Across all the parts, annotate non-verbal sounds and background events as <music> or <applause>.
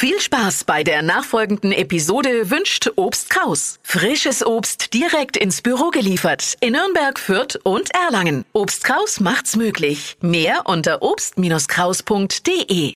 Viel Spaß bei der nachfolgenden Episode wünscht Obst Kraus. Frisches Obst direkt ins Büro geliefert in Nürnberg, Fürth und Erlangen. Obst Kraus macht's möglich. Mehr unter obst-kraus.de.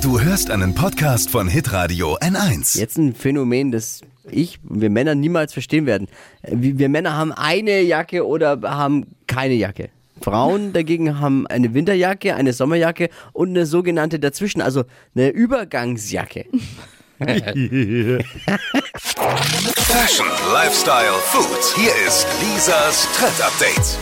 Du hörst einen Podcast von Hitradio N1. Jetzt ein Phänomen, das ich, wir Männer niemals verstehen werden. Wir wir Männer haben eine Jacke oder haben keine Jacke. Frauen dagegen haben eine Winterjacke, eine Sommerjacke und eine sogenannte dazwischen, also eine Übergangsjacke. <laughs> Fashion, Lifestyle, Food. Hier ist Lisas Trend Update.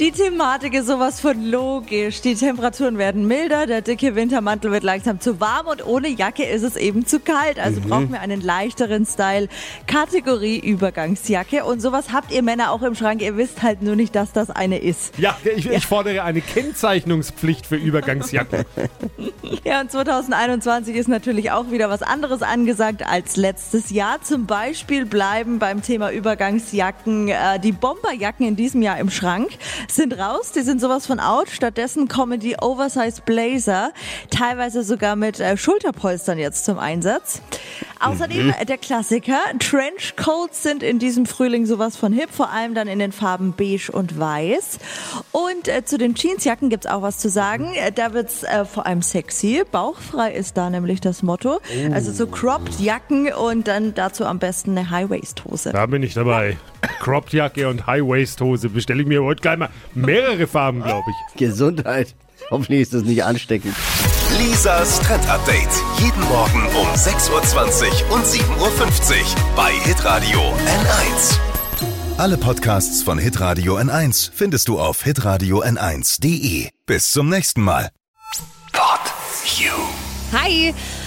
Die Thematik ist sowas von logisch. Die Temperaturen werden milder, der dicke Wintermantel wird langsam zu warm und ohne Jacke ist es eben zu kalt. Also brauchen wir einen leichteren Style. Kategorie Übergangsjacke. Und sowas habt ihr Männer auch im Schrank. Ihr wisst halt nur nicht, dass das eine ist. Ja, ich, ich fordere eine Kennzeichnungspflicht für Übergangsjacken. <laughs> Ja, und 2021 ist natürlich auch wieder was anderes angesagt als letztes Jahr. Zum Beispiel bleiben beim Thema Übergangsjacken äh, die Bomberjacken in diesem Jahr im Schrank. Sind raus, die sind sowas von out. Stattdessen kommen die Oversize Blazer, teilweise sogar mit äh, Schulterpolstern jetzt zum Einsatz. Außerdem äh, der Klassiker, Trenchcoats sind in diesem Frühling sowas von hip, vor allem dann in den Farben beige und weiß. Und äh, zu den Jeansjacken gibt's auch was zu sagen. Äh, da wird's äh, vor allem sexy. Bauchfrei ist da nämlich das Motto. Also so cropped Jacken und dann dazu am besten eine High-Waist-Hose. Da bin ich dabei. Cropped-Jacke und High-Waist-Hose bestelle ich mir heute gleich mal mehrere Farben, glaube ich. Gesundheit. Hoffentlich ist das nicht ansteckend. Lisas Trend Update. Jeden Morgen um 6.20 Uhr und 7.50 Uhr bei Hitradio N1. Alle Podcasts von Hitradio N1 findest du auf hitradio n1.de. Bis zum nächsten Mal. Pod You. Hi,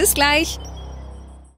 Bis gleich.